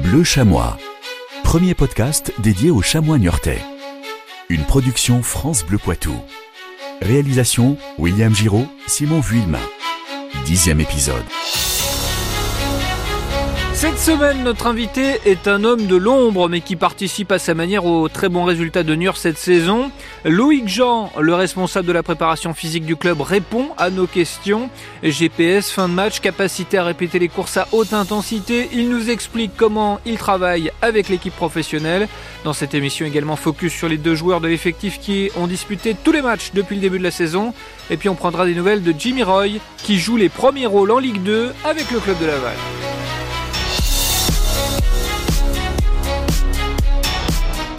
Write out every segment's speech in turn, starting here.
Bleu Chamois, premier podcast dédié aux chamois niortais. Une production France Bleu Poitou. Réalisation William Giraud, Simon Vuillemin. Dixième épisode. Cette semaine, notre invité est un homme de l'ombre, mais qui participe à sa manière aux très bons résultats de Niort cette saison. Loïc Jean, le responsable de la préparation physique du club, répond à nos questions. GPS, fin de match, capacité à répéter les courses à haute intensité. Il nous explique comment il travaille avec l'équipe professionnelle. Dans cette émission également focus sur les deux joueurs de l'effectif qui ont disputé tous les matchs depuis le début de la saison. Et puis on prendra des nouvelles de Jimmy Roy, qui joue les premiers rôles en Ligue 2 avec le club de Laval.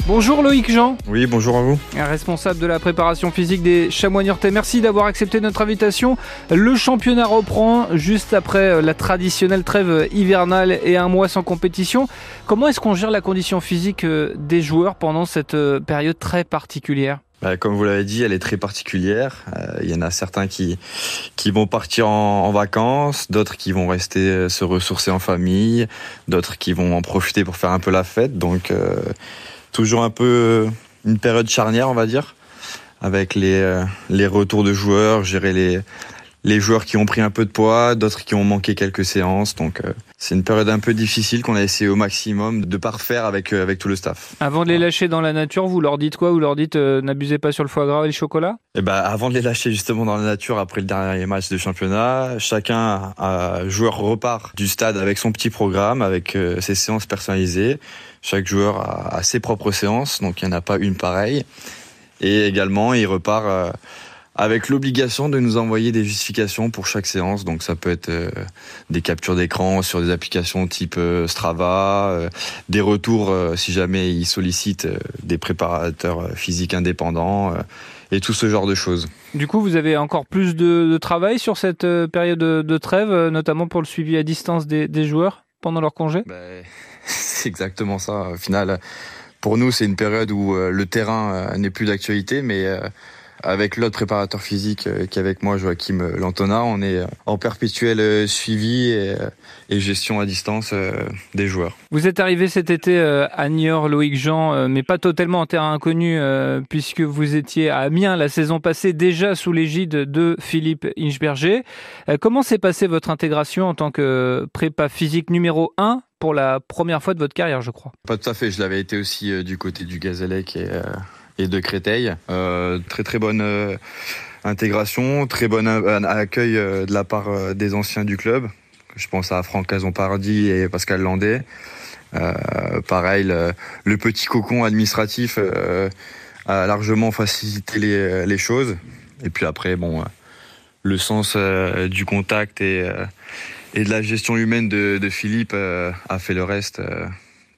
Bonjour Loïc Jean. Oui, bonjour à vous. Responsable de la préparation physique des Chamois Niortais. Merci d'avoir accepté notre invitation. Le championnat reprend juste après euh, la traditionnelle trêve hivernale et un mois sans compétition. Comment est-ce qu'on gère la condition physique euh, des joueurs pendant cette euh, période très particulière? Bah, comme vous l'avez dit, elle est très particulière. Il y en a certains qui, qui vont partir en, vacances, d'autres qui vont rester se ressourcer en famille, d'autres qui vont en profiter pour faire un peu la fête. Donc, toujours un peu euh, une période charnière, on va dire, avec les, euh, les retours de joueurs, gérer les, les joueurs qui ont pris un peu de poids, d'autres qui ont manqué quelques séances. Donc euh, c'est une période un peu difficile qu'on a essayé au maximum de parfaire avec, avec tout le staff. Avant de les lâcher dans la nature, vous leur dites quoi? Vous leur dites n'abusez pas sur le foie gras et le chocolat? Et eh ben, Avant de les lâcher justement dans la nature, après le dernier match de championnat, chacun, joueur repart du stade avec son petit programme, avec ses séances personnalisées. Chaque joueur a, ses propres séances, donc il n'y en a pas une pareille. Et également, il repart euh, avec l'obligation de nous envoyer des justifications pour chaque séance. Donc ça peut être euh, des captures d'écran sur des applications type euh, Strava, des retours si jamais il sollicite des préparateurs physiques indépendants et tout ce genre de choses. Du coup, vous avez encore plus de, travail sur cette période de, trêve, notamment pour le suivi à distance des, joueurs? Pendant leur congé? Ben, c'est exactement ça. Au final, pour nous, c'est une période où euh, le terrain euh, n'est plus d'actualité, mais euh, avec l'autre préparateur physique qui est avec moi, Joachim Lantona, on est en perpétuel suivi et, gestion à distance des joueurs. Vous êtes arrivé cet été à Niort, Loïc Jean, mais pas totalement en terrain inconnu, puisque vous étiez à Amiens la saison passée, déjà sous l'égide de Philippe Inchberger. Comment s'est passée votre intégration en tant que prépa physique numéro 1 pour la première fois de votre carrière, je crois? Pas tout à fait. Je l'avais été aussi euh, du côté du Gazélec et, euh, et de Créteil. Euh, très très bonne intégration, très bon accueil de la part des anciens du club. Je pense à Franck Cazon-Pardy et Pascal Landais. pareil, le, petit cocon administratif a largement facilité les, choses. Et puis après, le sens du contact et et de la gestion humaine de, Philippe euh, a fait le reste euh,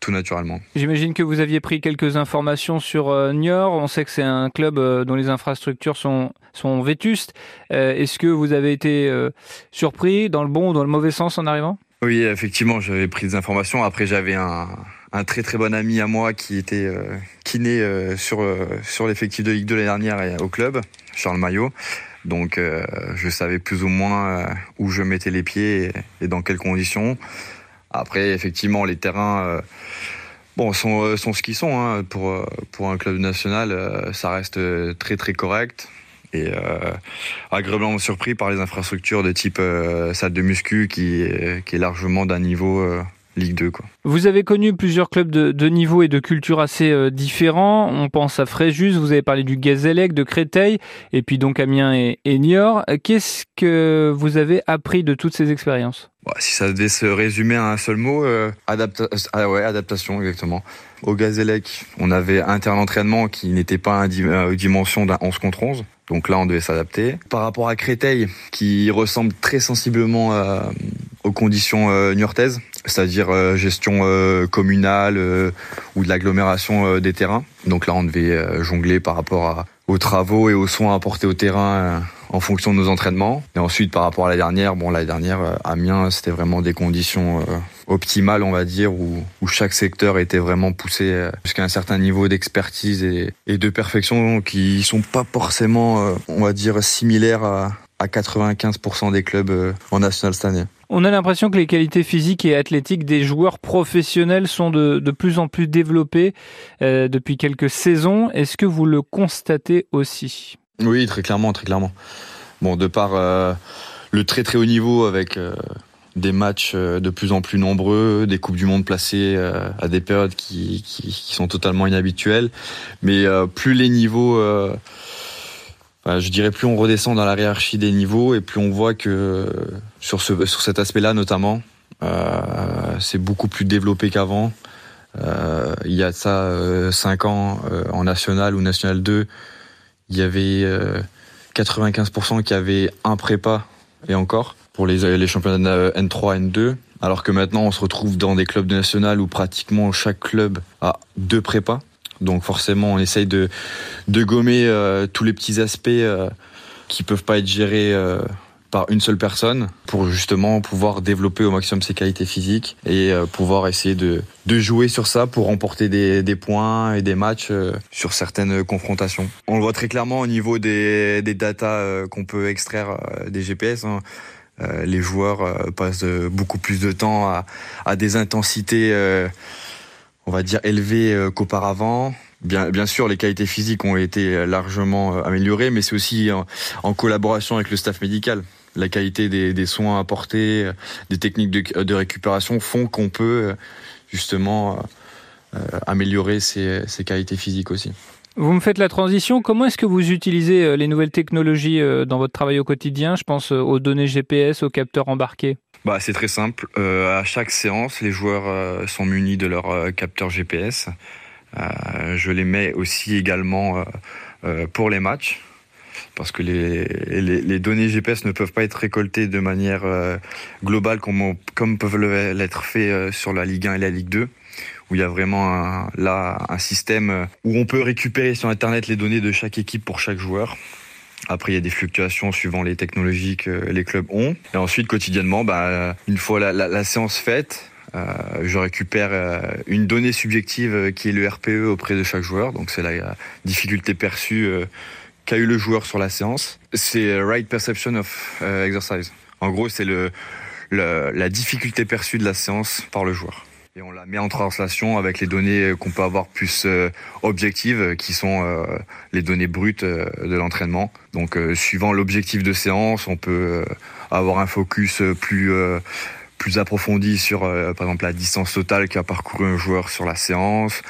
tout naturellement. J'imagine que vous aviez pris quelques informations sur euh, Niort. On sait que c'est un club dont les infrastructures sont, sont vétustes. Est-ce que vous avez été surpris dans le bon ou dans le mauvais sens en arrivant? Oui, effectivement, j'avais pris des informations. Après, j'avais un, un, très très bon ami à moi qui était kiné sur, sur l'effectif de Ligue 2 l'année dernière au club, Charles Maillot. Donc euh, je savais plus ou moins euh, où je mettais les pieds et, dans quelles conditions. Après, effectivement, les terrains euh, bon, sont, sont ce qu'ils sont. Hein. Pour, pour un club national, ça reste très très correct. Et agréablement surpris par les infrastructures de type salle de muscu qui, qui est largement d'un niveau Ligue 2. Quoi. Vous avez connu plusieurs clubs de, niveau et de culture assez euh, différents. On pense à Fréjus, vous avez parlé du Gazélec, de Créteil, et puis donc Amiens et, Niort. Qu'est-ce que vous avez appris de toutes ces expériences? Bah, Si ça devait se résumer à un seul mot, euh, ah ouais, adaptation, exactement. Au Gazélec, on avait un terrain d'entraînement qui n'était pas à une dimension d'un 11 contre 11. Donc là, on devait s'adapter. Par rapport à Créteil, qui ressemble très sensiblement aux conditions euh, niortaises, c'est-à-dire euh, gestion euh, communale euh, ou de l'agglomération des terrains. Donc là, on devait jongler par rapport aux travaux et aux soins apportés au terrain en fonction de nos entraînements. Et ensuite, par rapport à la dernière, bon, la dernière, Amiens, c'était vraiment des conditions optimales, on va dire, où, où chaque secteur était vraiment poussé jusqu'à un certain niveau d'expertise et, et, de perfection qui sont pas forcément, on va dire, similaires à, à 95% des clubs en national cette année. On a l'impression que les qualités physiques et athlétiques des joueurs professionnels sont de, de plus en plus développées euh, depuis quelques saisons. Est-ce que vous le constatez aussi? Oui, très clairement, très clairement. Bon, de par euh, le très très haut niveau avec euh, des matchs euh, de plus en plus nombreux, des coupes du monde placées euh, à des périodes qui, sont totalement inhabituelles, mais plus les niveaux je dirais plus on redescend dans la hiérarchie des niveaux et plus on voit que sur ce sur cet aspect-là notamment, euh, c'est beaucoup plus développé qu'avant. Euh, il y a ça euh, 5 ans euh, en national ou national 2, il y avait 95% qui avaient un prépa et encore pour les, les championnats N3, N2. Alors que maintenant, on se retrouve dans des clubs de national où pratiquement chaque club a deux prépas. Donc forcément, on essaye de, de gommer euh, tous les petits aspects euh, qui peuvent pas être gérés euh, par une seule personne pour justement pouvoir développer au maximum ses qualités physiques et euh, pouvoir essayer de, de jouer sur ça pour remporter des, des points et des matchs sur certaines confrontations. On le voit très clairement au niveau des, des datas qu'on peut extraire des GPS. Hein. Les joueurs passent beaucoup plus de temps à, des intensités on va dire, élevé euh, qu'auparavant. Bien, sûr, les qualités physiques ont été euh, largement euh, améliorées, mais c'est aussi en, collaboration avec le staff médical. La qualité des, soins apportés, des techniques de, récupération font qu'on peut justement euh, améliorer ces qualités physiques aussi. Vous me faites la transition. Comment est-ce que vous utilisez les nouvelles technologies dans votre travail au quotidien? Je pense aux données GPS, aux capteurs embarqués. Bah, c'est très simple. Euh, à chaque séance, les joueurs euh, sont munis de leur euh, capteur GPS. Euh, je les mets aussi également euh, pour les matchs parce que les, les, données GPS ne peuvent pas être récoltées de manière globale comme, comme peuvent l'être fait sur la Ligue 1 et la Ligue 2 où il y a vraiment un, là un système où on peut récupérer sur Internet les données de chaque équipe pour chaque joueur. Après, il y a des fluctuations suivant les technologies que les clubs ont. Et ensuite, quotidiennement, bah, une fois la, séance faite, euh, je récupère euh, une donnée subjective qui est le RPE auprès de chaque joueur. Donc, c'est la difficulté perçue euh, qu'a eu le joueur sur la séance. C'est Right Perception of Exercise. En gros, c'est le, le, la difficulté perçue de la séance par le joueur et on la met en translation avec les données qu'on peut avoir plus euh, objectives, qui sont euh, les données brutes euh, de l'entraînement. Donc, suivant l'objectif de séance, on peut avoir un focus plus plus approfondi sur, par exemple, la distance totale qu'a parcouru un joueur sur la séance,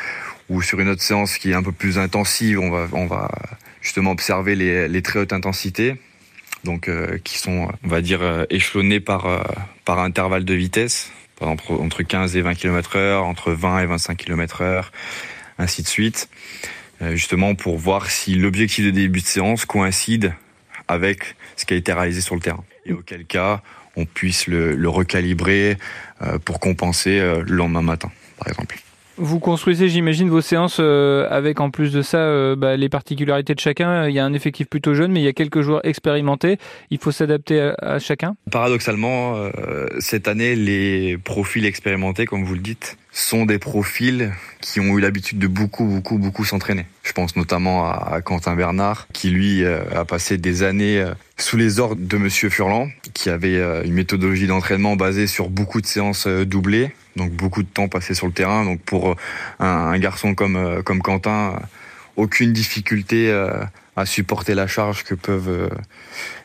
ou sur une autre séance qui est un peu plus intensive, on va on va justement observer les, très hautes intensités. Donc, qui sont, on va dire, échelonnés par par intervalle de vitesse par exemple entre 15 et 20 km heure, entre 20 et 25 km heure, ainsi de suite, euh, justement pour voir si l'objectif de début de séance coïncide avec ce qui a été réalisé sur le terrain. Et auquel cas, on puisse le, recalibrer euh, pour compenser euh, le lendemain matin, par exemple. Vous construisez, j'imagine, vos séances euh, avec en plus de ça euh, bah, les particularités de chacun. Il y a un effectif plutôt jeune, mais il y a quelques joueurs expérimentés. Il faut s'adapter à, à, chacun. Paradoxalement, euh, cette année, les profils expérimentés, comme vous le dites, sont des profils qui ont eu l'habitude de beaucoup, beaucoup, beaucoup s'entraîner. Je pense notamment à, Quentin Bernard, qui lui a passé des années sous les ordres de Monsieur Furlan, qui avait une méthodologie d'entraînement basée sur beaucoup de séances doublées donc beaucoup de temps passé sur le terrain. Donc pour euh, un, garçon comme euh, comme Quentin, aucune difficulté euh, à supporter la charge que peuvent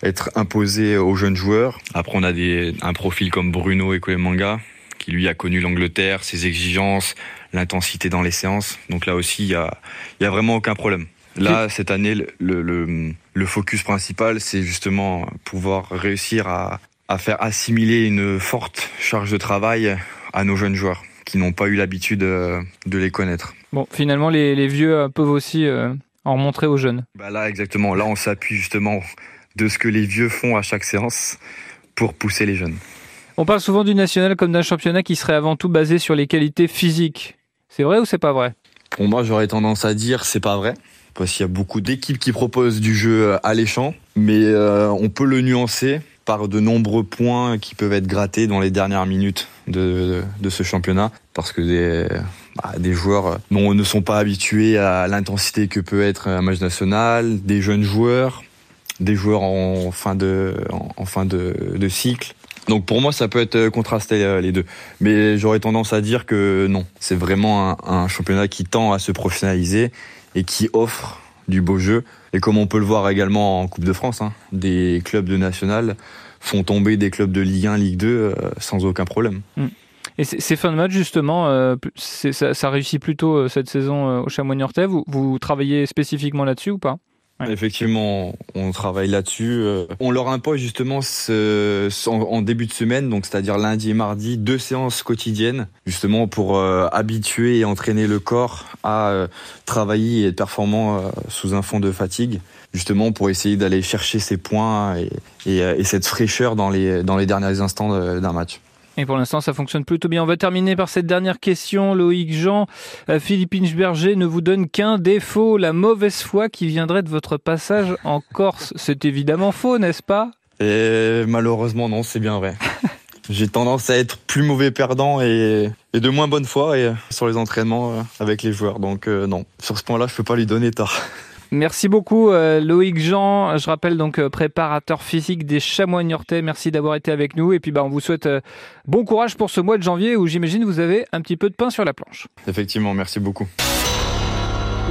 être imposées aux jeunes joueurs. Après, on a des, un profil comme Bruno Ekolemanga, qui lui a connu l'Angleterre, ses exigences, l'intensité dans les séances. Donc là aussi, il y a, y a vraiment aucun problème. Là, cette année, le, le, le focus principal, c'est justement pouvoir réussir à, à faire assimiler une forte charge de travail à nos jeunes joueurs qui n'ont pas eu l'habitude euh, de les connaître. Bon, finalement, les, les vieux euh, peuvent aussi euh, en montrer aux jeunes. Bah là, exactement. Là, on s'appuie justement de ce que les vieux font à chaque séance pour pousser les jeunes. On parle souvent du national comme d'un championnat qui serait avant tout basé sur les qualités physiques. C'est vrai ou c'est pas vrai? Pour moi, j'aurais tendance à dire c'est pas vrai. Parce qu'il y a beaucoup d'équipes qui proposent du jeu alléchant, mais euh, on peut le nuancer par de nombreux points qui peuvent être grattés dans les dernières minutes de, ce championnat parce que des, bah, joueurs non, ne sont pas habitués à l'intensité que peut être un match national, des jeunes joueurs, des joueurs en fin de cycle. Donc pour moi, ça peut être contrasté les deux. Mais j'aurais tendance à dire que non. C'est vraiment un, championnat qui tend à se professionnaliser et qui offre du beau jeu. Et comme on peut le voir également en Coupe de France, hein, des clubs de national font tomber des clubs de Ligue 1, Ligue 2 sans aucun problème. Mm. Et ces fins de match, justement, euh, ça, réussit plutôt euh, cette saison euh, au chamois niortais vous, vous travaillez spécifiquement là-dessus ou pas? Effectivement, on travaille là-dessus. On leur impose justement ce, en, début de semaine, donc c'est-à-dire lundi et mardi, deux séances quotidiennes, justement pour habituer et entraîner le corps à travailler et être performant sous un fond de fatigue, justement pour essayer d'aller chercher ces points et, et, et, cette fraîcheur dans les, dans les derniers instants d'un match. Et pour l'instant, ça fonctionne plutôt bien. On va terminer par cette dernière question. Loïc Jean, euh, Philippe Inchberger ne vous donne qu'un défaut, la mauvaise foi qui viendrait de votre passage en Corse. C'est évidemment faux, n'est-ce pas? Et malheureusement, non, c'est bien vrai. J'ai tendance à être plus mauvais perdant et, de moins bonne foi et, sur les entraînements euh, avec les joueurs. Donc euh, non, sur ce point-là, je ne peux pas lui donner tard. Merci beaucoup euh, Loïc Jean. Je rappelle donc euh, préparateur physique des Chamois Niortais. Merci d'avoir été avec nous et puis bah, on vous souhaite euh, bon courage pour ce mois de janvier où j'imagine vous avez un petit peu de pain sur la planche. Effectivement, merci beaucoup.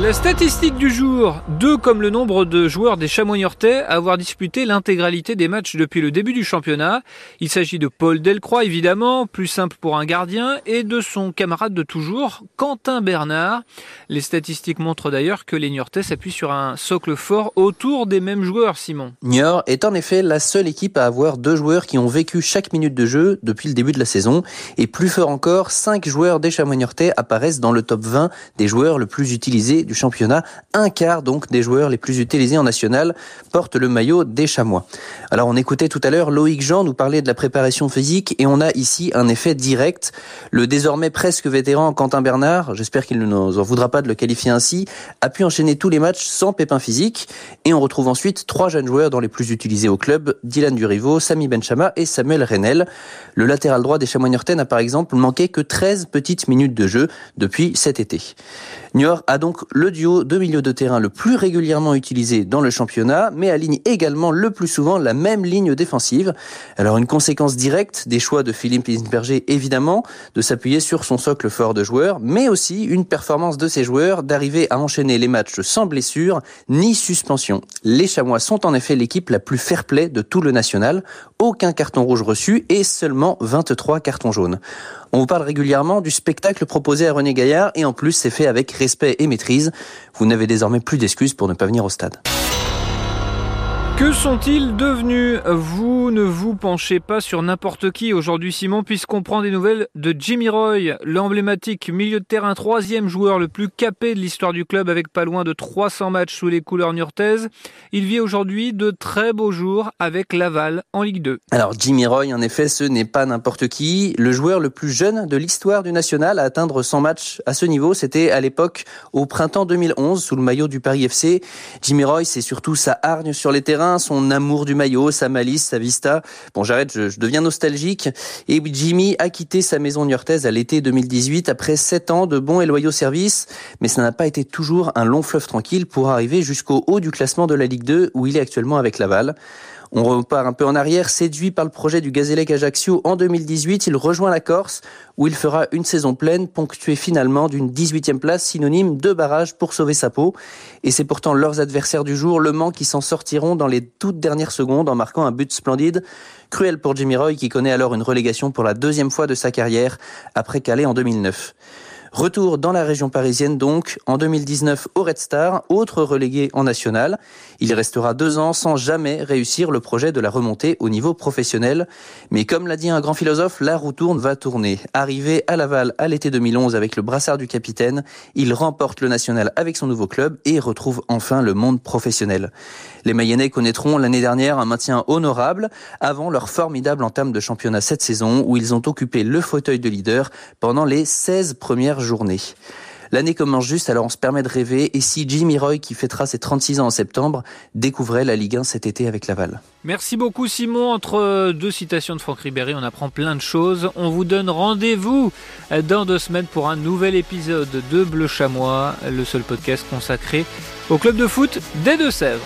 La statistique du jour, 2 comme le nombre de joueurs des Chamois Niortais à avoir disputé l'intégralité des matchs depuis le début du championnat. Il s'agit de Paul Delcroix évidemment, plus simple pour un gardien, et de son camarade de toujours, Quentin Bernard. Les statistiques montrent d'ailleurs que les Niortais s'appuient sur un socle fort autour des mêmes joueurs, Simon. Niort est en effet la seule équipe à avoir deux joueurs qui ont vécu chaque minute de jeu depuis le début de la saison. Et plus fort encore, cinq joueurs des Chamois Niortais apparaissent dans le top 20 des joueurs le plus utilisés du championnat. Un quart donc des joueurs les plus utilisés en national portent le maillot des Chamois. Alors on écoutait tout à l'heure Loïc Jean nous parler de la préparation physique et on a ici un effet direct. Le désormais presque vétéran Quentin Bernard, j'espère qu'il ne nous en voudra pas de le qualifier ainsi, a pu enchaîner tous les matchs sans pépin physique et on retrouve ensuite trois jeunes joueurs dans les plus utilisés au club, Dylan Durivo, Sami Benchama et Samuel Renel. Le latéral droit des Chamois n'a par exemple manqué que 13 petites minutes de jeu depuis cet été. Niort a donc le duo de milieu de terrain le plus régulièrement utilisé dans le championnat, mais aligne également le plus souvent la même ligne défensive. Alors une conséquence directe des choix de Philippe Isberger, évidemment, de s'appuyer sur son socle fort de joueurs, mais aussi une performance de ses joueurs d'arriver à enchaîner les matchs sans blessure ni suspension. Les Chamois sont en effet l'équipe la plus fair-play de tout le national. Aucun carton rouge reçu et seulement 23 cartons jaunes. On vous parle régulièrement du spectacle proposé à René Gaillard et en plus c'est fait avec respect et maîtrise. Vous n'avez désormais plus d'excuses pour ne pas venir au stade. Que sont-ils devenus? Vous ne vous penchez pas sur n'importe qui aujourd'hui, Simon, puisqu'on prend des nouvelles de Jimmy Roy, l'emblématique milieu de terrain, troisième joueur le plus capé de l'histoire du club avec pas loin de 300 matchs sous les couleurs niortaises. Il vit aujourd'hui de très beaux jours avec Laval en Ligue 2. Alors Jimmy Roy, en effet, ce n'est pas n'importe qui. Le joueur le plus jeune de l'histoire du national à atteindre 100 matchs à ce niveau, c'était à l'époque au printemps 2011 sous le maillot du Paris FC. Jimmy Roy, c'est surtout sa hargne sur les terrains son amour du maillot, sa malice, sa vista. Bon, j'arrête, je, deviens nostalgique. Et Jimmy a quitté sa maison niortaise à l'été 2018 après sept ans de bons et loyaux services. Mais ça n'a pas été toujours un long fleuve tranquille pour arriver jusqu'au haut du classement de la Ligue 2 où il est actuellement avec Laval. On repart un peu en arrière, séduit par le projet du Gazélec Ajaccio en 2018, il rejoint la Corse où il fera une saison pleine ponctuée finalement d'une 18e place synonyme de barrage pour sauver sa peau. Et c'est pourtant leurs adversaires du jour, Le Mans, qui s'en sortiront dans les toutes dernières secondes en marquant un but splendide. Cruel pour Jimmy Roy qui connaît alors une relégation pour la deuxième fois de sa carrière après Calais en 2009. Retour dans la région parisienne donc, en 2019 au Red Star, autre relégué en national. Il restera deux ans sans jamais réussir le projet de la remontée au niveau professionnel. Mais comme l'a dit un grand philosophe, la roue tourne va tourner. Arrivé à Laval à l'été 2011 avec le brassard du capitaine, il remporte le national avec son nouveau club et retrouve enfin le monde professionnel. Les Mayennais connaîtront l'année dernière un maintien honorable avant leur formidable entame de championnat cette saison où ils ont occupé le fauteuil de leader pendant les 16 premières journée. L'année commence juste, alors on se permet de rêver. Et si Jimmy Roy, qui fêtera ses 36 ans en septembre, découvrait la Ligue 1 cet été avec Laval Merci beaucoup Simon. Entre deux citations de Franck Ribéry, on apprend plein de choses. On vous donne rendez-vous dans deux semaines pour un nouvel épisode de Bleu Chamois, le seul podcast consacré au club de foot des Deux-Sèvres.